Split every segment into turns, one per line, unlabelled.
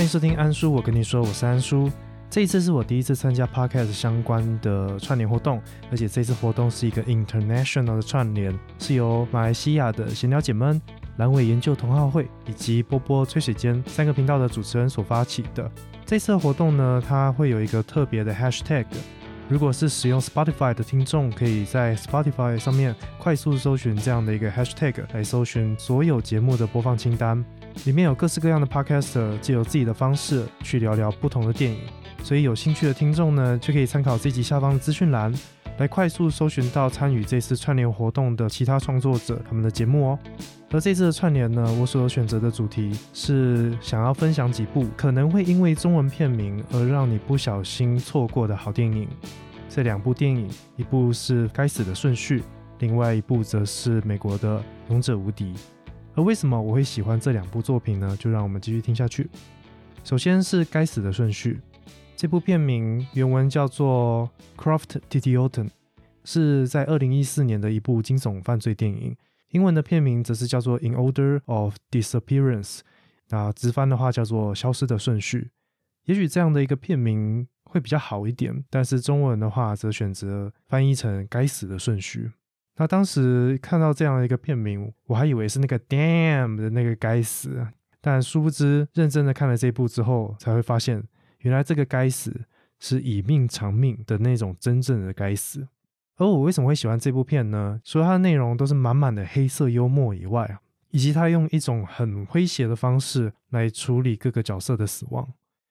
欢迎收听安叔，我跟你说，我是安叔。这一次是我第一次参加 podcast 相关的串联活动，而且这次活动是一个 international 的串联，是由马来西亚的闲聊姐们、阑尾研究同好会以及波波吹水间三个频道的主持人所发起的。这次的活动呢，它会有一个特别的 hashtag。如果是使用 Spotify 的听众，可以在 Spotify 上面快速搜寻这样的一个 hashtag 来搜寻所有节目的播放清单，里面有各式各样的 podcaster 借由自己的方式去聊聊不同的电影。所以有兴趣的听众呢，就可以参考这集下方的资讯栏，来快速搜寻到参与这次串联活动的其他创作者他们的节目哦。而这次的串联呢，我所选择的主题是想要分享几部可能会因为中文片名而让你不小心错过的好电影。这两部电影，一部是《该死的顺序》，另外一部则是美国的《勇者无敌》。而为什么我会喜欢这两部作品呢？就让我们继续听下去。首先是《该死的顺序》。这部片名原文叫做《Craft Titioten》，是在二零一四年的一部惊悚犯罪电影。英文的片名则是叫做《In Order of Disappearance》，那直翻的话叫做《消失的顺序》。也许这样的一个片名会比较好一点，但是中文的话则选择翻译成《该死的顺序》。那当时看到这样的一个片名，我还以为是那个 “damn” 的那个“该死”，但殊不知认真的看了这部之后，才会发现。原来这个该死是以命偿命的那种真正的该死，而我为什么会喜欢这部片呢？除了它的内容都是满满的黑色幽默以外啊，以及它用一种很诙谐的方式来处理各个角色的死亡。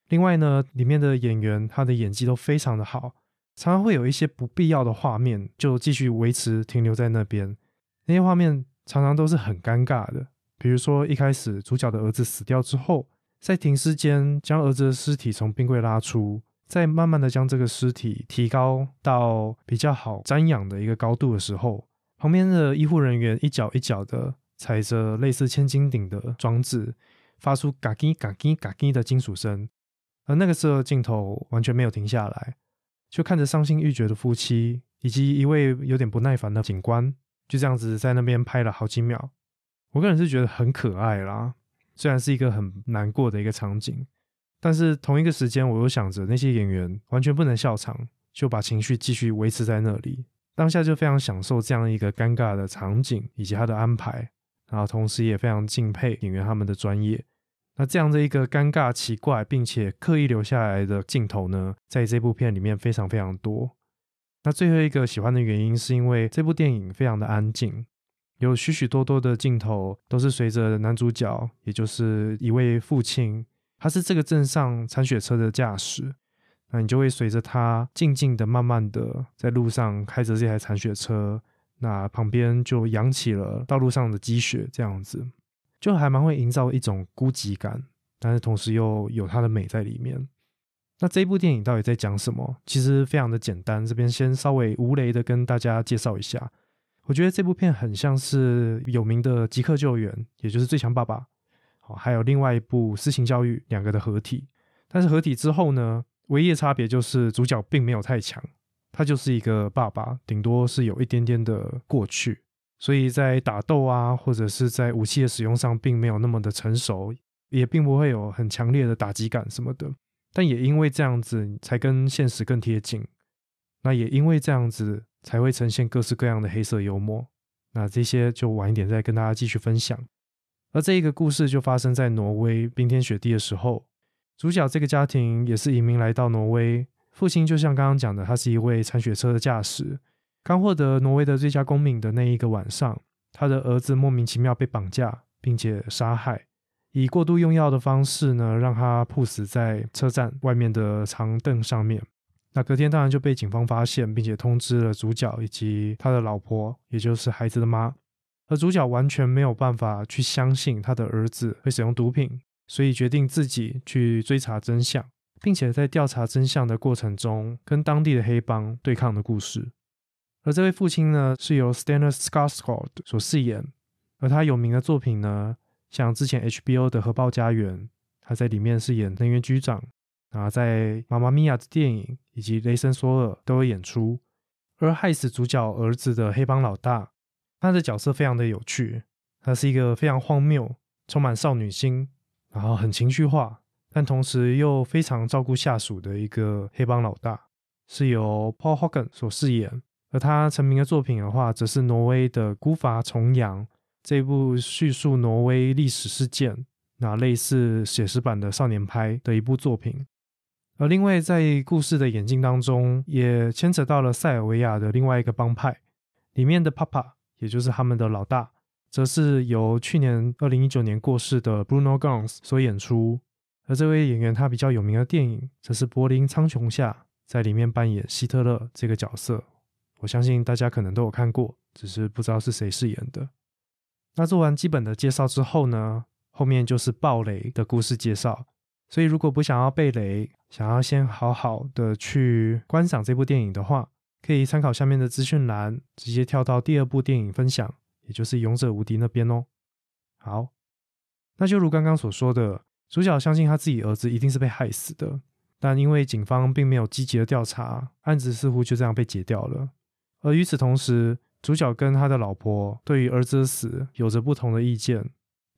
另外呢，里面的演员他的演技都非常的好，常常会有一些不必要的画面就继续维持停留在那边，那些画面常常都是很尴尬的。比如说一开始主角的儿子死掉之后。在停尸间将儿子的尸体从冰柜拉出，再慢慢的将这个尸体提高到比较好瞻仰的一个高度的时候，旁边的医护人员一脚一脚的踩着类似千斤顶的装置，发出嘎叽嘎叽嘎叽的金属声，而那个时候镜头完全没有停下来，就看着伤心欲绝的夫妻以及一位有点不耐烦的警官，就这样子在那边拍了好几秒，我个人是觉得很可爱啦。虽然是一个很难过的一个场景，但是同一个时间，我又想着那些演员完全不能笑场，就把情绪继续维持在那里。当下就非常享受这样一个尴尬的场景以及他的安排，然后同时也非常敬佩演员他们的专业。那这样的一个尴尬、奇怪并且刻意留下来的镜头呢，在这部片里面非常非常多。那最后一个喜欢的原因，是因为这部电影非常的安静。有许许多多的镜头都是随着男主角，也就是一位父亲，他是这个镇上铲雪车的驾驶，那你就会随着他静静的、慢慢的在路上开着这台铲雪车，那旁边就扬起了道路上的积雪，这样子就还蛮会营造一种孤寂感，但是同时又有它的美在里面。那这部电影到底在讲什么？其实非常的简单，这边先稍微无雷的跟大家介绍一下。我觉得这部片很像是有名的《即刻救援》，也就是《最强爸爸》，好，还有另外一部《私情教育》两个的合体。但是合体之后呢，唯一的差别就是主角并没有太强，他就是一个爸爸，顶多是有一点点的过去，所以在打斗啊，或者是在武器的使用上，并没有那么的成熟，也并不会有很强烈的打击感什么的。但也因为这样子，才跟现实更贴近。那也因为这样子。才会呈现各式各样的黑色幽默。那这些就晚一点再跟大家继续分享。而这一个故事就发生在挪威冰天雪地的时候。主角这个家庭也是移民来到挪威，父亲就像刚刚讲的，他是一位铲雪车的驾驶。刚获得挪威的最佳公民的那一个晚上，他的儿子莫名其妙被绑架并且杀害，以过度用药的方式呢，让他猝死在车站外面的长凳上面。那隔天当然就被警方发现，并且通知了主角以及他的老婆，也就是孩子的妈。而主角完全没有办法去相信他的儿子会使用毒品，所以决定自己去追查真相，并且在调查真相的过程中跟当地的黑帮对抗的故事。而这位父亲呢，是由 Stanley Skarsgård 所饰演，而他有名的作品呢，像之前 HBO 的《核爆家园》，他在里面饰演能源局长。啊，在《妈妈咪呀》的电影以及《雷神索尔》都有演出，而害死主角儿子的黑帮老大，他的角色非常的有趣，他是一个非常荒谬、充满少女心，然后很情绪化，但同时又非常照顾下属的一个黑帮老大，是由 Paul Hogan 所饰演。而他成名的作品的话，则是挪威的《孤筏重洋》这部叙述挪威历史事件，那类似写实版的少年派的一部作品。而另外在故事的演进当中，也牵扯到了塞尔维亚的另外一个帮派，里面的 Papa，也就是他们的老大，则是由去年二零一九年过世的 Bruno Ganz 所演出。而这位演员他比较有名的电影，则是《柏林苍穹下》，在里面扮演希特勒这个角色。我相信大家可能都有看过，只是不知道是谁饰演的。那做完基本的介绍之后呢，后面就是暴雷的故事介绍。所以如果不想要被雷，想要先好好的去观赏这部电影的话，可以参考下面的资讯栏，直接跳到第二部电影分享，也就是《勇者无敌》那边哦。好，那就如刚刚所说的，主角相信他自己儿子一定是被害死的，但因为警方并没有积极的调查，案子似乎就这样被解掉了。而与此同时，主角跟他的老婆对于儿子的死有着不同的意见。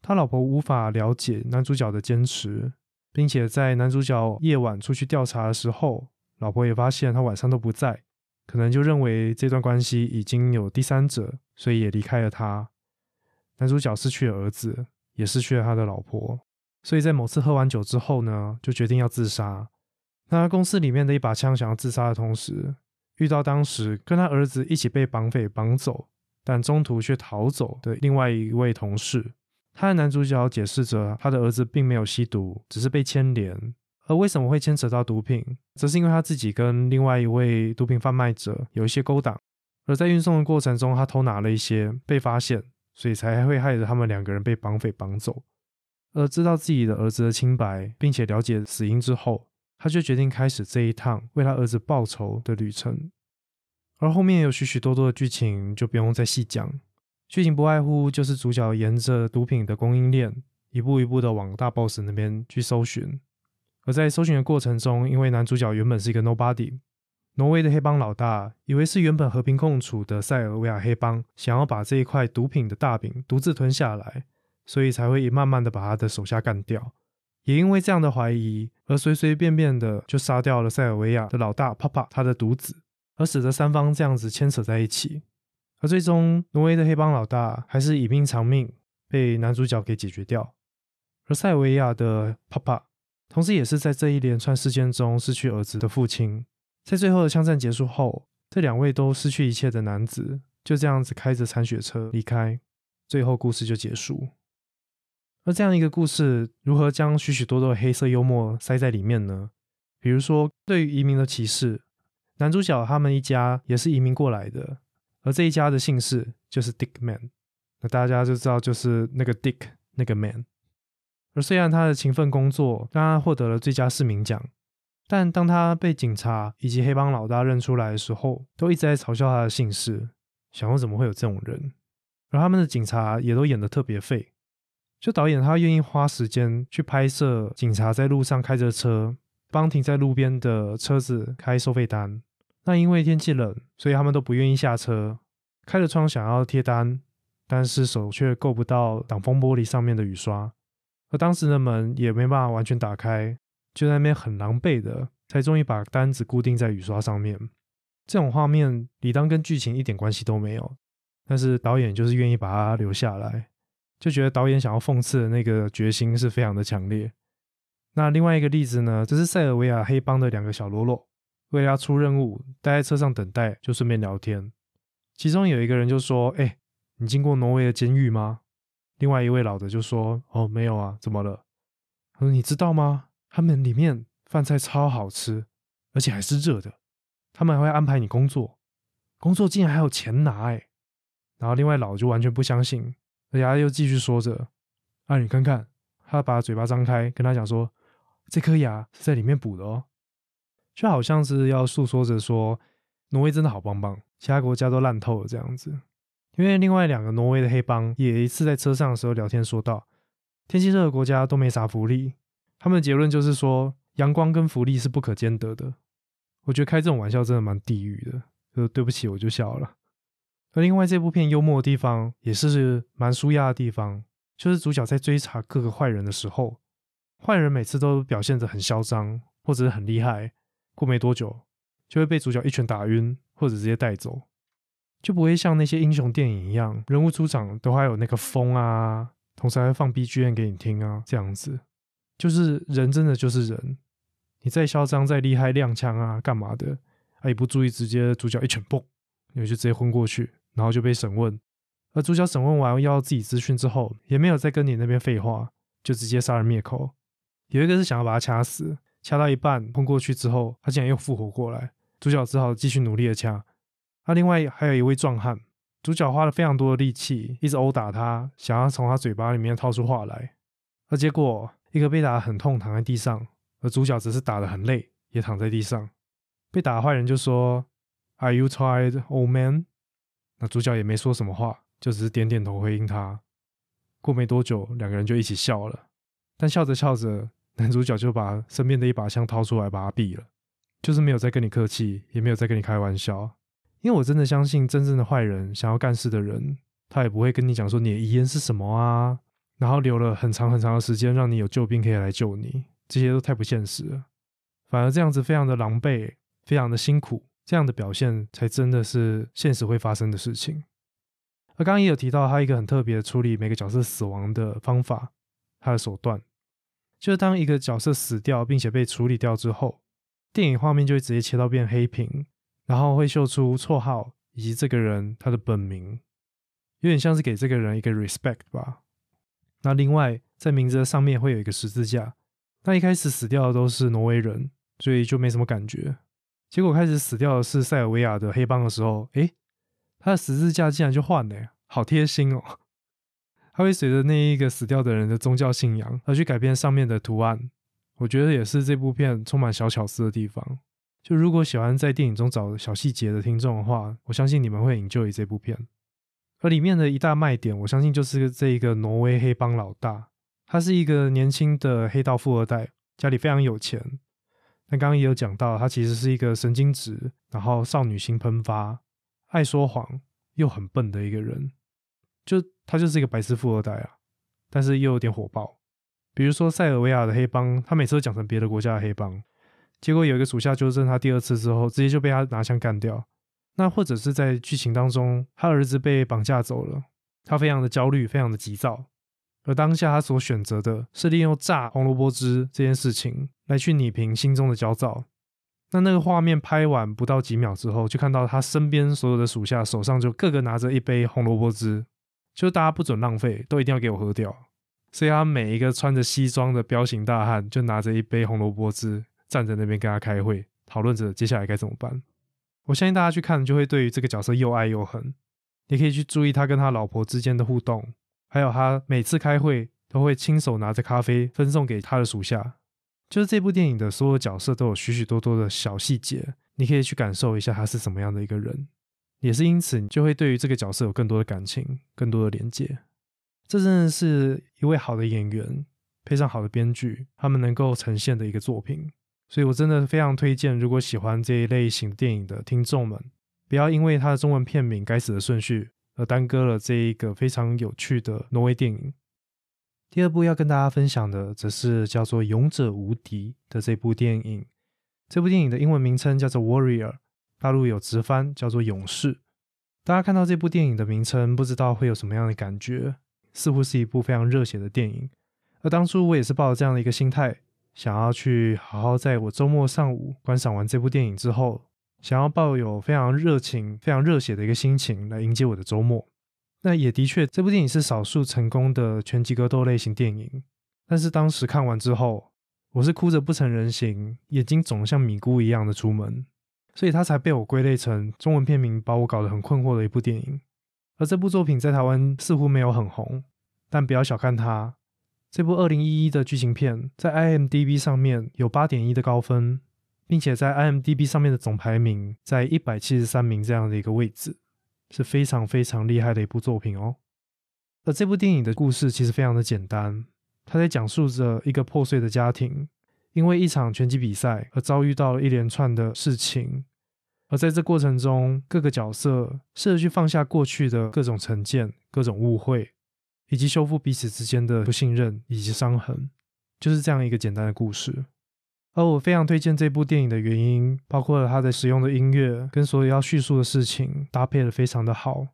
他老婆无法了解男主角的坚持，并且在男主角夜晚出去调查的时候，老婆也发现他晚上都不在，可能就认为这段关系已经有第三者，所以也离开了他。男主角失去了儿子，也失去了他的老婆，所以在某次喝完酒之后呢，就决定要自杀。那公司里面的一把枪想要自杀的同时。遇到当时跟他儿子一起被绑匪绑走，但中途却逃走的另外一位同事，他的男主角解释着他的儿子并没有吸毒，只是被牵连。而为什么会牵扯到毒品，则是因为他自己跟另外一位毒品贩卖者有一些勾当，而在运送的过程中，他偷拿了一些被发现，所以才会害得他们两个人被绑匪绑走。而知道自己的儿子的清白，并且了解死因之后。他就决定开始这一趟为他儿子报仇的旅程，而后面有许许多多的剧情就不用再细讲。剧情不外乎就是主角沿着毒品的供应链一步一步的往大 boss 那边去搜寻，而在搜寻的过程中，因为男主角原本是一个 nobody，挪威的黑帮老大以为是原本和平共处的塞尔维亚黑帮想要把这一块毒品的大饼独自吞下来，所以才会慢慢的把他的手下干掉。也因为这样的怀疑，而随随便便的就杀掉了塞尔维亚的老大帕帕他的独子，而使得三方这样子牵扯在一起。而最终，挪威的黑帮老大还是以命偿命，被男主角给解决掉。而塞尔维亚的帕帕，同时也是在这一连串事件中失去儿子的父亲。在最后的枪战结束后，这两位都失去一切的男子就这样子开着残血车离开，最后故事就结束。而这样一个故事，如何将许许多多的黑色幽默塞在里面呢？比如说，对于移民的歧视，男主角他们一家也是移民过来的，而这一家的姓氏就是 Dick Man，那大家就知道就是那个 Dick 那个 Man。而虽然他的勤奋工作让他获得了最佳市民奖，但当他被警察以及黑帮老大认出来的时候，都一直在嘲笑他的姓氏，想说怎么会有这种人？而他们的警察也都演得特别废。就导演他愿意花时间去拍摄警察在路上开着车帮停在路边的车子开收费单，那因为天气冷，所以他们都不愿意下车，开着窗想要贴单，但是手却够不到挡风玻璃上面的雨刷，而当时的门也没办法完全打开，就在那边很狼狈的才终于把单子固定在雨刷上面。这种画面理当跟剧情一点关系都没有，但是导演就是愿意把它留下来。就觉得导演想要讽刺的那个决心是非常的强烈。那另外一个例子呢，这是塞尔维亚黑帮的两个小喽啰，为了要出任务，待在车上等待，就顺便聊天。其中有一个人就说：“哎，你经过挪威的监狱吗？”另外一位老的就说：“哦，没有啊，怎么了？”他说：“你知道吗？他们里面饭菜超好吃，而且还是热的。他们还会安排你工作，工作竟然还有钱拿哎。”然后另外老就完全不相信。而且他又继续说着：“啊，你看看，他把嘴巴张开，跟他讲说，这颗牙是在里面补的哦，就好像是要诉说着说，挪威真的好棒棒，其他国家都烂透了这样子。因为另外两个挪威的黑帮也一次在车上的时候聊天，说到天气热的国家都没啥福利，他们的结论就是说，阳光跟福利是不可兼得的。我觉得开这种玩笑真的蛮地狱的，就对不起，我就笑了。”而另外这部片幽默的地方，也是蛮舒压的地方，就是主角在追查各个坏人的时候，坏人每次都表现得很嚣张或者是很厉害，过没多久就会被主角一拳打晕或者直接带走，就不会像那些英雄电影一样，人物出场都还有那个风啊，同时还会放 BGM 给你听啊，这样子，就是人真的就是人，你再嚣张再厉害踉跄啊干嘛的，啊一不注意直接主角一拳嘣，你就直接昏过去，然后就被审问。而主角审问完要自己资讯之后，也没有再跟你那边废话，就直接杀人灭口。有一个是想要把他掐死，掐到一半碰过去之后，他竟然又复活过来，主角只好继续努力的掐。那另外还有一位壮汉，主角花了非常多的力气，一直殴打他，想要从他嘴巴里面掏出话来。而结果一个被打得很痛，躺在地上，而主角只是打得很累，也躺在地上。被打的坏人就说：“Are you tired, old man？” 那主角也没说什么话。就只是点点头回应他。过没多久，两个人就一起笑了。但笑着笑着，男主角就把身边的一把枪掏出来，把他毙了。就是没有再跟你客气，也没有再跟你开玩笑。因为我真的相信，真正的坏人想要干事的人，他也不会跟你讲说你的遗言是什么啊，然后留了很长很长的时间让你有救兵可以来救你，这些都太不现实了。反而这样子非常的狼狈，非常的辛苦，这样的表现才真的是现实会发生的事情。而刚刚也有提到，他一个很特别处理每个角色死亡的方法，他的手段，就是当一个角色死掉并且被处理掉之后，电影画面就会直接切到变黑屏，然后会秀出绰号以及这个人他的本名，有点像是给这个人一个 respect 吧。那另外在名字的上面会有一个十字架。那一开始死掉的都是挪威人，所以就没什么感觉。结果开始死掉的是塞尔维亚的黑帮的时候，诶，他的十字架竟然就换了，好贴心哦！他会随着那一个死掉的人的宗教信仰而去改变上面的图案，我觉得也是这部片充满小巧思的地方。就如果喜欢在电影中找小细节的听众的话，我相信你们会 enjoy 这部片。而里面的一大卖点，我相信就是这一个挪威黑帮老大，他是一个年轻的黑道富二代，家里非常有钱。那刚刚也有讲到，他其实是一个神经质，然后少女心喷发。爱说谎又很笨的一个人，就他就是一个白痴富二代啊，但是又有点火爆。比如说塞尔维亚的黑帮，他每次都讲成别的国家的黑帮，结果有一个属下纠正他第二次之后，直接就被他拿枪干掉。那或者是在剧情当中，他儿子被绑架走了，他非常的焦虑，非常的急躁，而当下他所选择的是利用榨红萝卜汁这件事情来去拟平心中的焦躁。那那个画面拍完不到几秒之后，就看到他身边所有的属下手上就个个拿着一杯红萝卜汁，就大家不准浪费，都一定要给我喝掉。所以他每一个穿着西装的彪形大汉就拿着一杯红萝卜汁站在那边跟他开会，讨论着接下来该怎么办。我相信大家去看就会对于这个角色又爱又恨。你可以去注意他跟他老婆之间的互动，还有他每次开会都会亲手拿着咖啡分送给他的属下。就是这部电影的所有角色都有许许多多的小细节，你可以去感受一下他是什么样的一个人，也是因此你就会对于这个角色有更多的感情，更多的连接。这真的是一位好的演员配上好的编剧，他们能够呈现的一个作品。所以我真的非常推荐，如果喜欢这一类型电影的听众们，不要因为它的中文片名该死的顺序而耽搁了这一个非常有趣的挪威电影。第二部要跟大家分享的，则是叫做《勇者无敌》的这部电影。这部电影的英文名称叫做《Warrior》，大陆有直翻叫做《勇士》。大家看到这部电影的名称，不知道会有什么样的感觉？似乎是一部非常热血的电影。而当初我也是抱着这样的一个心态，想要去好好在我周末上午观赏完这部电影之后，想要抱有非常热情、非常热血的一个心情来迎接我的周末。那也的确，这部电影是少数成功的拳击格斗类型电影。但是当时看完之后，我是哭着不成人形，眼睛肿得像米糊一样的出门，所以它才被我归类成中文片名，把我搞得很困惑的一部电影。而这部作品在台湾似乎没有很红，但不要小看它，这部二零一一的剧情片在 IMDB 上面有八点一的高分，并且在 IMDB 上面的总排名在一百七十三名这样的一个位置。是非常非常厉害的一部作品哦。而这部电影的故事其实非常的简单，它在讲述着一个破碎的家庭，因为一场拳击比赛而遭遇到了一连串的事情，而在这过程中，各个角色试着去放下过去的各种成见、各种误会，以及修复彼此之间的不信任以及伤痕。就是这样一个简单的故事。而我非常推荐这部电影的原因，包括了它的使用的音乐跟所有要叙述的事情搭配的非常的好，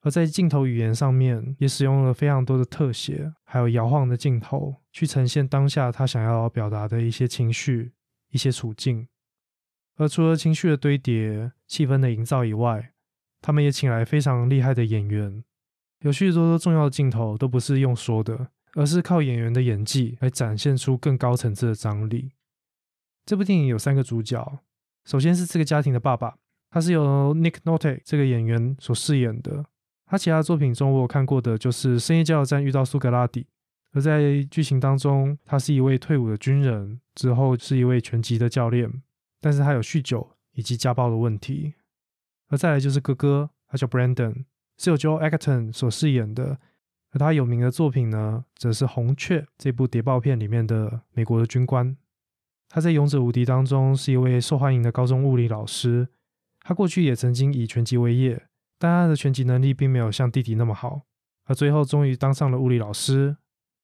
而在镜头语言上面也使用了非常多的特写，还有摇晃的镜头，去呈现当下他想要表达的一些情绪、一些处境。而除了情绪的堆叠、气氛的营造以外，他们也请来非常厉害的演员，有许多多重要的镜头都不是用说的，而是靠演员的演技来展现出更高层次的张力。这部电影有三个主角，首先是这个家庭的爸爸，他是由 Nick Nolte 这个演员所饰演的。他其他作品中我有看过的就是《深夜加油站遇到苏格拉底》，而在剧情当中，他是一位退伍的军人，之后是一位拳击的教练，但是他有酗酒以及家暴的问题。而再来就是哥哥，他叫 Brandon，是由 Joe Acton 所饰演的，而他有名的作品呢，则是《红雀》这部谍报片里面的美国的军官。他在《勇者无敌》当中是一位受欢迎的高中物理老师。他过去也曾经以拳击为业，但他的拳击能力并没有像弟弟那么好。而最后终于当上了物理老师，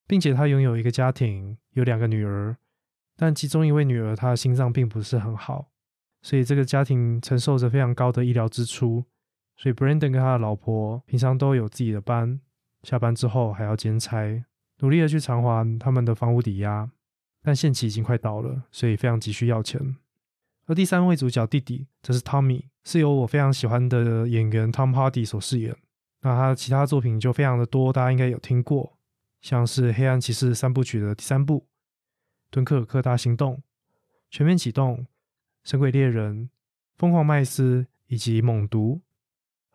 并且他拥有一个家庭，有两个女儿。但其中一位女儿她的心脏并不是很好，所以这个家庭承受着非常高的医疗支出。所以 Brandon 跟他的老婆平常都有自己的班，下班之后还要兼差，努力的去偿还他们的房屋抵押。但限期已经快到了，所以非常急需要钱。而第三位主角弟弟则是 Tommy，是由我非常喜欢的演员 Tom Hardy 所饰演。那他的其他作品就非常的多，大家应该有听过，像是《黑暗骑士》三部曲的第三部《敦刻尔克大行动》、《全面启动》、《神鬼猎人》、《疯狂麦斯》以及《猛毒》。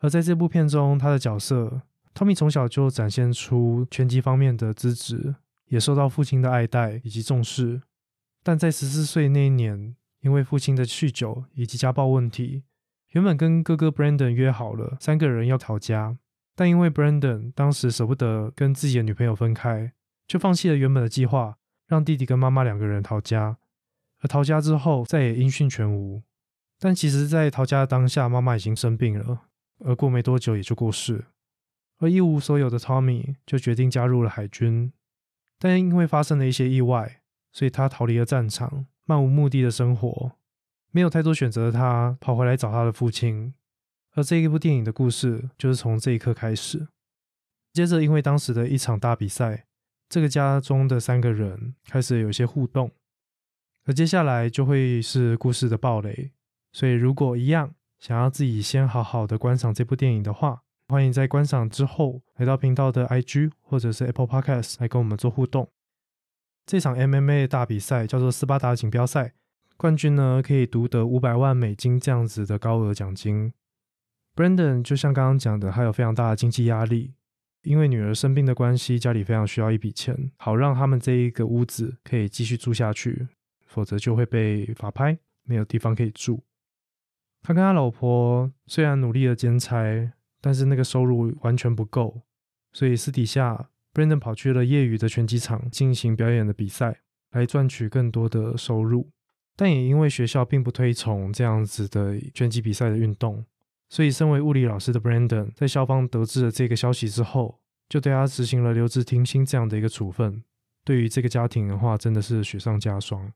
而在这部片中，他的角色 Tommy 从小就展现出拳击方面的资质。也受到父亲的爱戴以及重视，但在十四岁那一年，因为父亲的酗酒以及家暴问题，原本跟哥哥 Brandon 约好了三个人要逃家，但因为 Brandon 当时舍不得跟自己的女朋友分开，就放弃了原本的计划，让弟弟跟妈妈两个人逃家。而逃家之后，再也音讯全无。但其实，在逃家的当下，妈妈已经生病了，而过没多久也就过世。而一无所有的 Tommy 就决定加入了海军。但因为发生了一些意外，所以他逃离了战场，漫无目的的生活，没有太多选择的他跑回来找他的父亲。而这一部电影的故事就是从这一刻开始。接着，因为当时的一场大比赛，这个家中的三个人开始有些互动，而接下来就会是故事的暴雷。所以，如果一样想要自己先好好的观赏这部电影的话，欢迎在观赏之后来到频道的 IG 或者是 Apple Podcast 来跟我们做互动。这场 MMA 大比赛叫做斯巴达锦标赛，冠军呢可以独得五百万美金这样子的高额奖金。Brandon 就像刚刚讲的，他有非常大的经济压力，因为女儿生病的关系，家里非常需要一笔钱，好让他们这一个屋子可以继续住下去，否则就会被法拍，没有地方可以住。他跟他老婆虽然努力的兼差。但是那个收入完全不够，所以私底下，Brandon 跑去了业余的拳击场进行表演的比赛，来赚取更多的收入。但也因为学校并不推崇这样子的拳击比赛的运动，所以身为物理老师的 Brandon 在校方得知了这个消息之后，就对他执行了留职停薪这样的一个处分。对于这个家庭的话，真的是雪上加霜。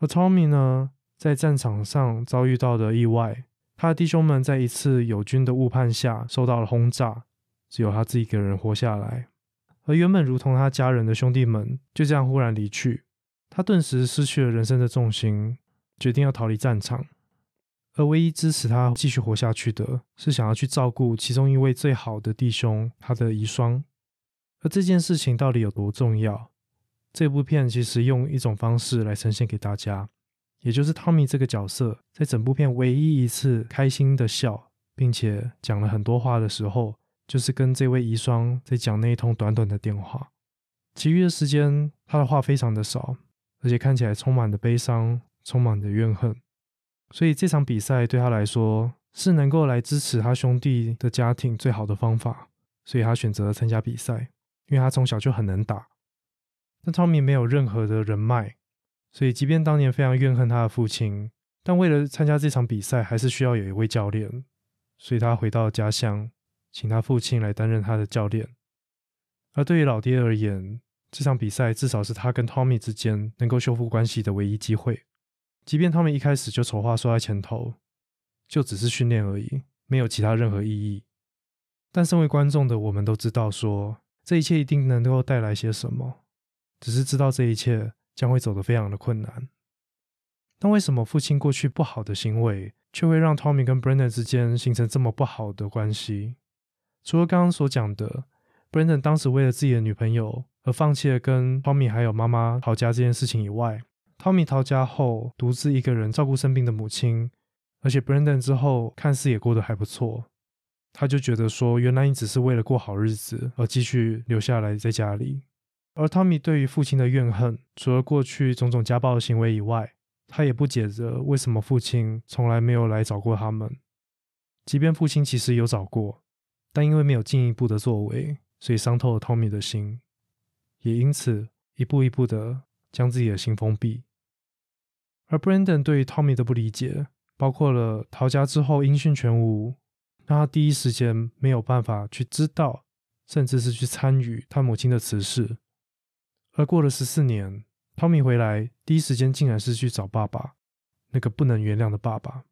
而 Tommy 呢，在战场上遭遇到的意外。他的弟兄们在一次友军的误判下受到了轰炸，只有他自己一个人活下来。而原本如同他家人的兄弟们就这样忽然离去，他顿时失去了人生的重心，决定要逃离战场。而唯一支持他继续活下去的是想要去照顾其中一位最好的弟兄，他的遗孀。而这件事情到底有多重要？这部片其实用一种方式来呈现给大家。也就是汤米这个角色，在整部片唯一一次开心的笑，并且讲了很多话的时候，就是跟这位遗孀在讲那一通短短的电话。其余的时间，他的话非常的少，而且看起来充满了悲伤，充满了怨恨。所以这场比赛对他来说，是能够来支持他兄弟的家庭最好的方法。所以他选择了参加比赛，因为他从小就很能打。但汤米没有任何的人脉。所以，即便当年非常怨恨他的父亲，但为了参加这场比赛，还是需要有一位教练。所以他回到家乡，请他父亲来担任他的教练。而对于老爹而言，这场比赛至少是他跟 Tommy 之间能够修复关系的唯一机会。即便他们一开始就丑话说在前头，就只是训练而已，没有其他任何意义。但身为观众的我们都知道，说这一切一定能够带来些什么，只是知道这一切将会走得非常的困难。但为什么父亲过去不好的行为，却会让 Tommy 跟 Brandon 之间形成这么不好的关系？除了刚刚所讲的，Brandon 当时为了自己的女朋友而放弃了跟 Tommy 还有妈妈逃家这件事情以外，Tommy 逃家后独自一个人照顾生病的母亲，而且 Brandon 之后看似也过得还不错，他就觉得说，原来你只是为了过好日子而继续留下来在家里。而 Tommy 对于父亲的怨恨，除了过去种种家暴的行为以外，他也不解着为什么父亲从来没有来找过他们，即便父亲其实有找过。但因为没有进一步的作为，所以伤透了 Tommy 的心，也因此一步一步的将自己的心封闭。而 Brandon 对于 Tommy 的不理解，包括了逃家之后音讯全无，让他第一时间没有办法去知道，甚至是去参与他母亲的辞世。而过了十四年汤米回来，第一时间竟然是去找爸爸，那个不能原谅的爸爸。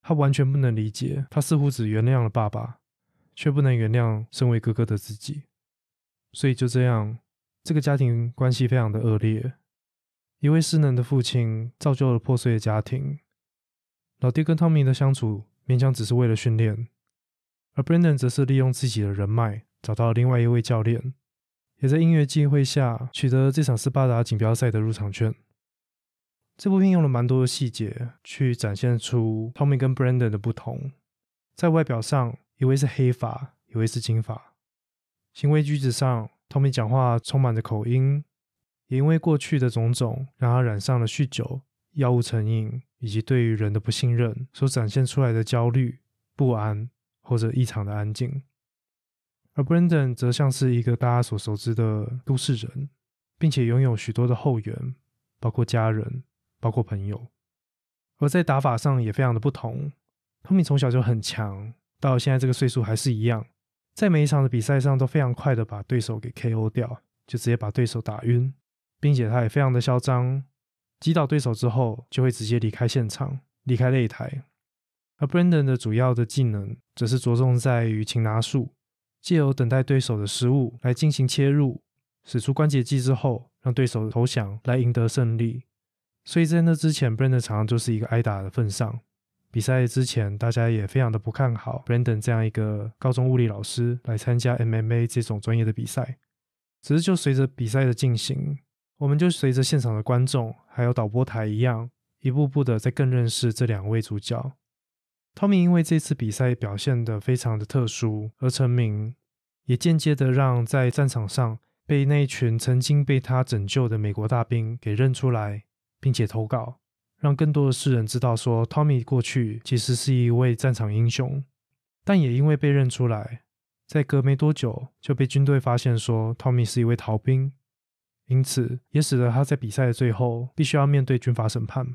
他完全不能理解，他似乎只原谅了爸爸。却不能原谅身为哥哥的自己，所以就这样，这个家庭关系非常的恶劣。一位失能的父亲造就了破碎的家庭。老爹跟汤米的相处勉强只是为了训练，而 Brandon 则是利用自己的人脉找到了另外一位教练，也在音乐机会下取得这场斯巴达锦标赛的入场券。这部片用了蛮多的细节去展现出 Tommy 跟 Brandon 的不同，在外表上。一位是黑发，一位是金发。行为举止上，Tommy 讲话充满着口音，也因为过去的种种，让他染上了酗酒、药物成瘾，以及对于人的不信任所展现出来的焦虑、不安或者异常的安静。而 Brandon 则像是一个大家所熟知的都市人，并且拥有许多的后援，包括家人，包括朋友。而在打法上也非常的不同，Tommy 从小就很强。到现在这个岁数还是一样，在每一场的比赛上都非常快的把对手给 KO 掉，就直接把对手打晕，并且他也非常的嚣张，击倒对手之后就会直接离开现场，离开擂台。而 Brandon 的主要的技能则是着重在于擒拿术，借由等待对手的失误来进行切入，使出关节技之后让对手投降来赢得胜利。所以在那之前，Brandon 常常就是一个挨打的份上。比赛之前，大家也非常的不看好 Brandon 这样一个高中物理老师来参加 MMA 这种专业的比赛。只是就随着比赛的进行，我们就随着现场的观众还有导播台一样，一步步的在更认识这两位主角。Tommy 因为这次比赛表现得非常的特殊而成名，也间接的让在战场上被那一群曾经被他拯救的美国大兵给认出来，并且投稿。让更多的世人知道，说 Tommy 过去其实是一位战场英雄，但也因为被认出来，在隔没多久就被军队发现说 Tommy 是一位逃兵，因此也使得他在比赛的最后必须要面对军法审判。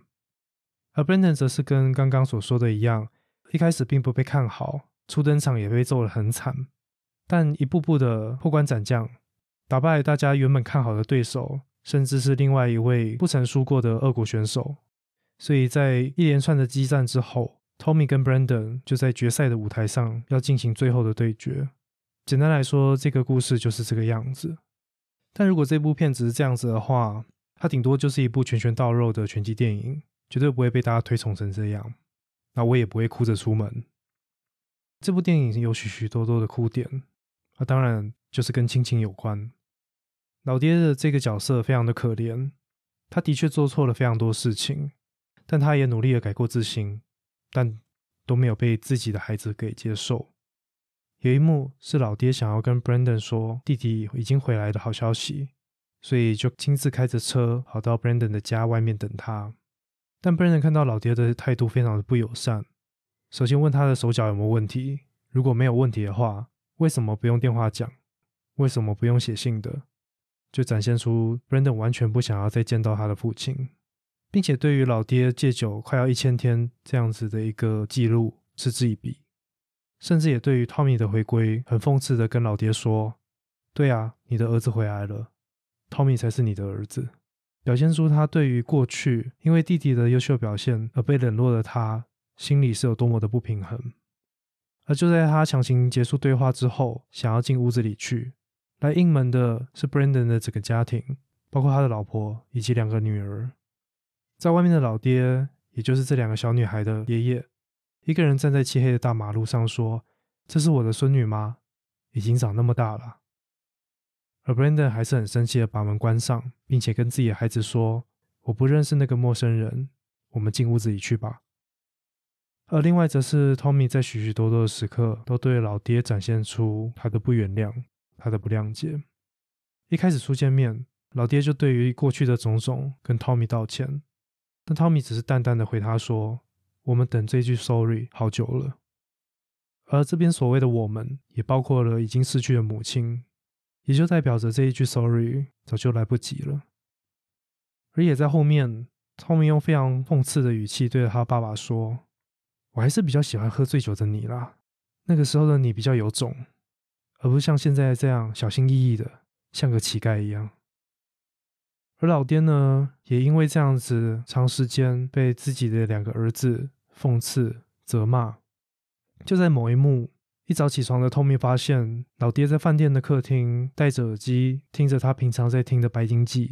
而 Brandon 则是跟刚刚所说的一样，一开始并不被看好，初登场也被揍得很惨，但一步步的破关斩将，打败大家原本看好的对手，甚至是另外一位不曾输过的俄国选手。所以在一连串的激战之后，Tommy 跟 Brandon 就在决赛的舞台上要进行最后的对决。简单来说，这个故事就是这个样子。但如果这部片只是这样子的话，它顶多就是一部拳拳到肉的拳击电影，绝对不会被大家推崇成这样。那我也不会哭着出门。这部电影有许许多多的哭点，那当然就是跟亲情有关。老爹的这个角色非常的可怜，他的确做错了非常多事情。但他也努力的改过自新，但都没有被自己的孩子给接受。有一幕是老爹想要跟 Brandon 说弟弟已经回来的好消息，所以就亲自开着车跑到 Brandon 的家外面等他。但 Brandon 看到老爹的态度非常的不友善，首先问他的手脚有没有问题，如果没有问题的话，为什么不用电话讲？为什么不用写信的？就展现出 Brandon 完全不想要再见到他的父亲。并且对于老爹戒酒快要一千天这样子的一个记录嗤之以鼻，甚至也对于 Tommy 的回归很讽刺的跟老爹说：“对啊，你的儿子回来了，，Tommy 才是你的儿子。表现出他对于过去因为弟弟的优秀表现而被冷落的他，心里是有多么的不平衡。而就在他强行结束对话之后，想要进屋子里去，来应门的是 Brandon 的整个家庭，包括他的老婆以及两个女儿。在外面的老爹，也就是这两个小女孩的爷爷，一个人站在漆黑的大马路上说：“这是我的孙女吗？已经长那么大了。”而 Brandon 还是很生气的把门关上，并且跟自己的孩子说：“我不认识那个陌生人，我们进屋子里去吧。”而另外则是 Tommy 在许许多多的时刻都对老爹展现出他的不原谅、他的不谅解。一开始初见面，老爹就对于过去的种种跟 Tommy 道歉，但 Tommy 只是淡淡的回他说：“我们等这句 sorry 好久了。”而这边所谓的“我们”也包括了已经逝去的母亲。也就代表着这一句 “sorry” 早就来不及了。而也在后面，Tommy 用非常讽刺的语气对着他爸爸说：“我还是比较喜欢喝醉酒的你啦，那个时候的你比较有种，而不是像现在这样小心翼翼的，像个乞丐一样。”而老爹呢，也因为这样子长时间被自己的两个儿子讽刺、责骂，就在某一幕。一早起床的 Tommy 发现老爹在饭店的客厅戴着耳机，听着他平常在听的《白金记》，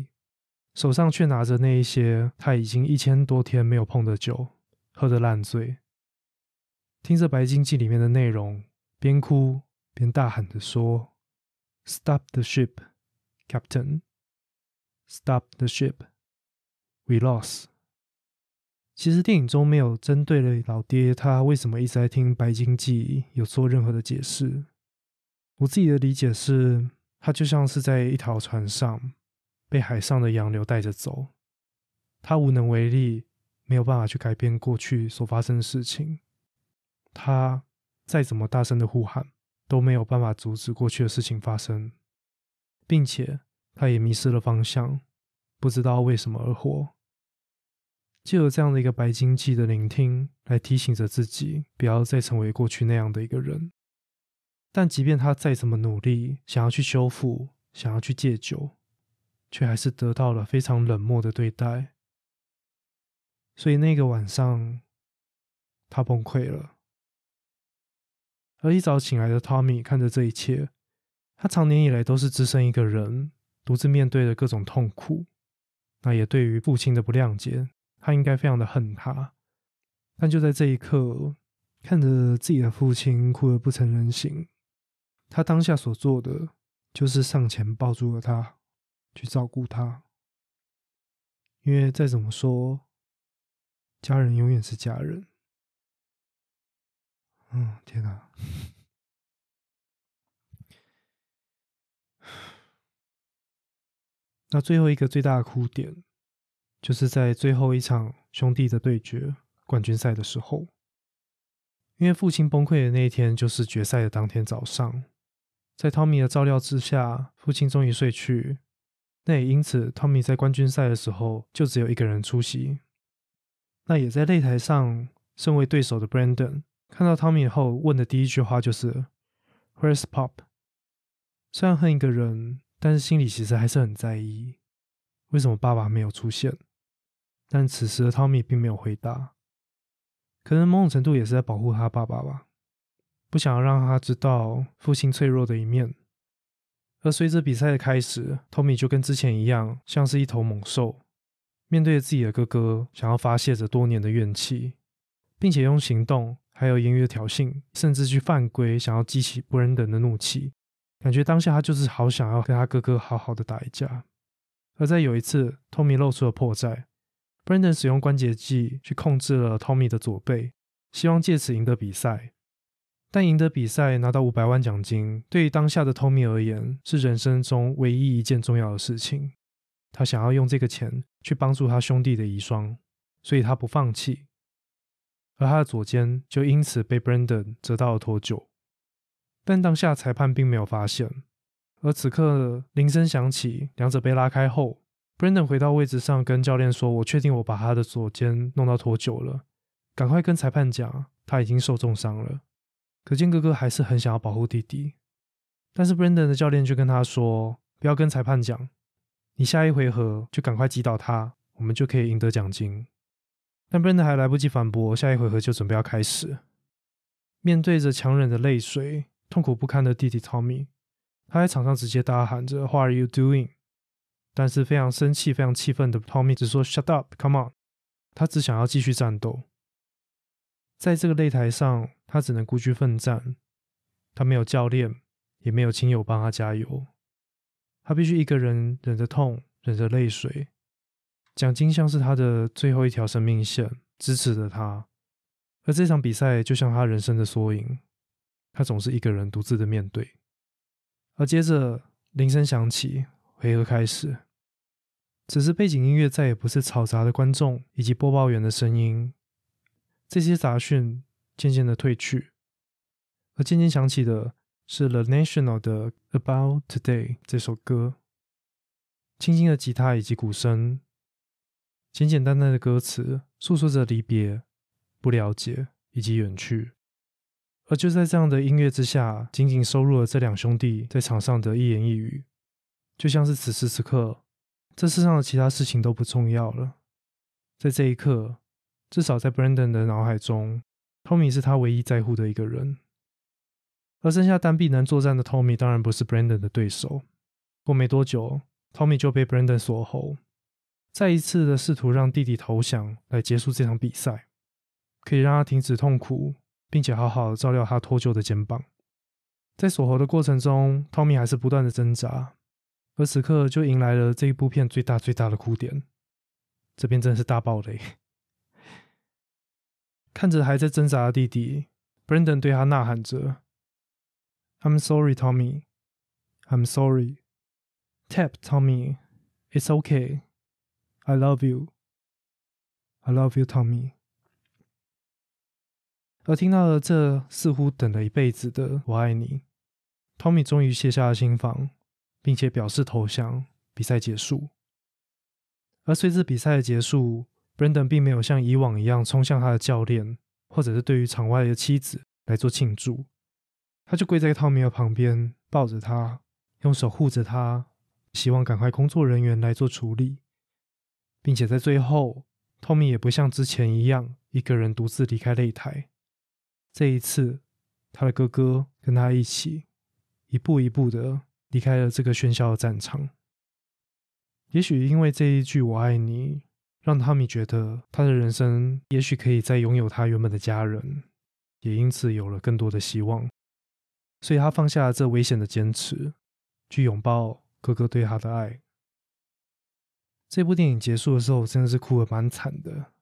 手上却拿着那一些他已经一千多天没有碰的酒，喝得烂醉，听着《白金记》里面的内容，边哭边大喊着说：“Stop the ship, Captain! Stop the ship! We lost!” 其实电影中没有针对了老爹他为什么一直在听《白金记》有做任何的解释。我自己的理解是，他就像是在一条船上被海上的洋流带着走，他无能为力，没有办法去改变过去所发生的事情。他再怎么大声的呼喊，都没有办法阻止过去的事情发生，并且他也迷失了方向，不知道为什么而活。就有这样的一个白金记的聆听，来提醒着自己，不要再成为过去那样的一个人。但即便他再怎么努力，想要去修复，想要去戒酒，却还是得到了非常冷漠的对待。所以那个晚上，他崩溃了。而一早醒来的 Tommy 看着这一切，他长年以来都是只身一个人，独自面对着各种痛苦，那也对于父亲的不谅解。他应该非常的恨他，但就在这一刻，看着自己的父亲哭得不成人形，他当下所做的就是上前抱住了他，去照顾他。因为再怎么说，家人永远是家人。嗯，天哪！那最后一个最大的哭点。就是在最后一场兄弟的对决冠军赛的时候，因为父亲崩溃的那一天就是决赛的当天早上，在汤米的照料之下，父亲终于睡去。那也因此，汤米在冠军赛的时候就只有一个人出席。那也在擂台上，身为对手的 Brandon 看到汤米后问的第一句话就是：“Where's Pop？” 虽然恨一个人，但是心里其实还是很在意，为什么爸爸没有出现。但此时的汤米并没有回答，可能某种程度也是在保护他爸爸吧，不想要让他知道父亲脆弱的一面。而随着比赛的开始，汤米就跟之前一样，像是一头猛兽，面对着自己的哥哥，想要发泄着多年的怨气，并且用行动还有言语的挑衅，甚至去犯规，想要激起不人等的怒气。感觉当下他就是好想要跟他哥哥好好的打一架。而在有一次，汤米露出了破绽。Brandon 使用关节技去控制了 Tommy 的左背，希望借此赢得比赛。但赢得比赛拿到五百万奖金，对于当下的 Tommy 而言是人生中唯一一件重要的事情。他想要用这个钱去帮助他兄弟的遗孀，所以他不放弃。而他的左肩就因此被 Brandon 折到了脱臼。但当下裁判并没有发现。而此刻铃声响起，两者被拉开后。Brandon 回到位置上，跟教练说：“我确定我把他的左肩弄到脱臼了，赶快跟裁判讲，他已经受重伤了。”可见哥哥还是很想要保护弟弟，但是 Brandon 的教练就跟他说：“不要跟裁判讲，你下一回合就赶快击倒他，我们就可以赢得奖金。但 Brandon 还来不及反驳，下一回合就准备要开始。面对着强忍着泪水、痛苦不堪的弟弟 Tommy，他在场上直接大喊着 “What are you doing？” 但是非常生气、非常气愤的 Tommy 只说 “Shut up, come on！” 他只想要继续战斗。在这个擂台上，他只能孤军奋战。他没有教练，也没有亲友帮他加油。他必须一个人忍着痛，忍着泪水。奖金像是他的最后一条生命线，支持着他。而这场比赛就像他人生的缩影，他总是一个人独自的面对。而接着铃声响起，回合开始。只是背景音乐再也不是嘈杂的观众以及播报员的声音，这些杂讯渐渐的退去，而渐渐响起的是 The National 的《About Today》这首歌，轻轻的吉他以及鼓声。简简单单的歌词，诉说着离别、不了解以及远去。而就在这样的音乐之下，仅仅收录了这两兄弟在场上的一言一语，就像是此时此刻，这世上的其他事情都不重要了。在这一刻，至少在 Brandon 的脑海中，Tommy 是他唯一在乎的一个人。而剩下单臂能作战的 Tommy 当然不是 Brandon 的对手。过没多久，Tommy 就被 Brandon 锁喉。再一次的试图让弟弟投降来结束这场比赛，可以让他停止痛苦，并且好好照料他脱臼的肩膀。在锁喉的过程中，Tommy 还是不断的挣扎，而此刻就迎来了这一部片最大最大的哭点。这边真的是大爆雷！看着还在挣扎的弟弟，Brandon 对他呐喊着：“I'm sorry, Tommy. I'm sorry. Tap, Tommy. It's okay.” I love you, I love you, Tommy。而听到了这似乎等了一辈子的“我爱你 ”，Tommy 终于卸下了心防，并且表示投降。比赛结束。而随着比赛的结束，Brandon 并没有像以往一样冲向他的教练，或者是对于场外的妻子来做庆祝。他就跪在 Tommy 的旁边，抱着他，用手护着他，希望赶快工作人员来做处理。并且在最后透明也不像之前一样一个人独自离开擂台。这一次，他的哥哥跟他一起，一步一步的离开了这个喧嚣的战场。也许因为这一句“我爱你”，让 Tommy 觉得他的人生也许可以再拥有他原本的家人，也因此有了更多的希望。所以他放下了这危险的坚持，去拥抱哥哥对他的爱。这部电影结束的时候，真的是哭的蛮惨的，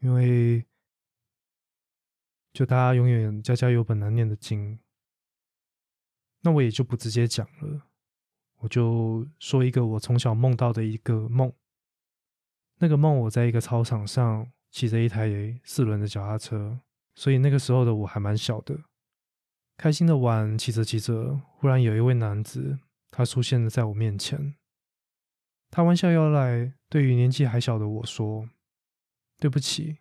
因为就大家永远家家有本难念的经。那我也就不直接讲了，我就说一个我从小梦到的一个梦。那个梦，我在一个操场上骑着一台四轮的脚踏车，所以那个时候的我还蛮小的，开心的玩，骑着骑着，忽然有一位男子，他出现了在我面前。他弯下腰来，对于年纪还小的我说：“对不起，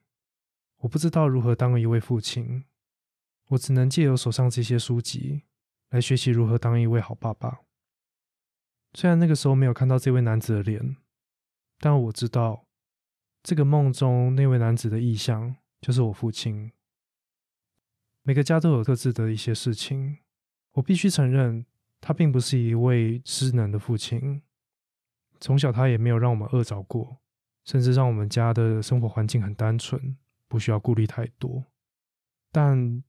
我不知道如何当一位父亲，我只能借由手上这些书籍来学习如何当一位好爸爸。”虽然那个时候没有看到这位男子的脸，但我知道这个梦中那位男子的意象就是我父亲。每个家都有各自的一些事情，我必须承认，他并不是一位失能的父亲。从小，他也没有让我们饿着过，甚至让我们家的生活环境很单纯，不需要顾虑太多。但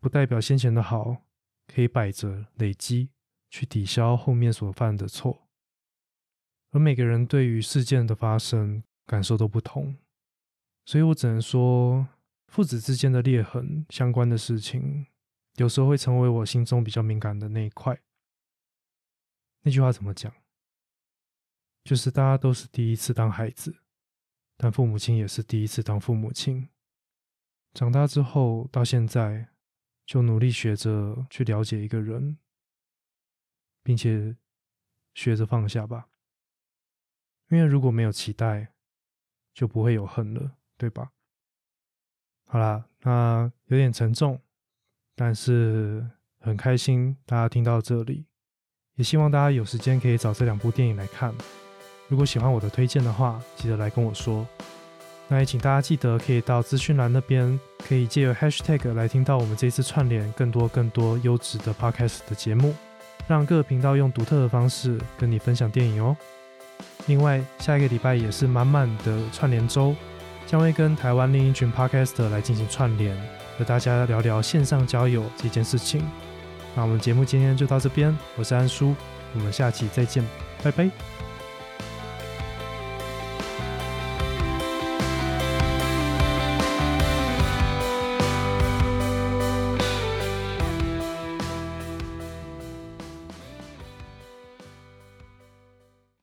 不代表先前的好可以摆着累积去抵消后面所犯的错。而每个人对于事件的发生感受都不同，所以我只能说，父子之间的裂痕相关的事情，有时候会成为我心中比较敏感的那一块。那句话怎么讲？就是大家都是第一次当孩子，但父母亲也是第一次当父母亲。长大之后到现在，就努力学着去了解一个人，并且学着放下吧。因为如果没有期待，就不会有恨了，对吧？好啦，那有点沉重，但是很开心大家听到这里。也希望大家有时间可以找这两部电影来看。如果喜欢我的推荐的话，记得来跟我说。那也请大家记得可以到资讯栏那边，可以借由 Hashtag 来听到我们这次串联更多更多优质的 Podcast 的节目，让各个频道用独特的方式跟你分享电影哦。另外，下一个礼拜也是满满的串联周，将会跟台湾另一群 Podcaster 来进行串联，和大家聊聊线上交友这件事情。那我们节目今天就到这边，我是安叔，我们下期再见，拜拜。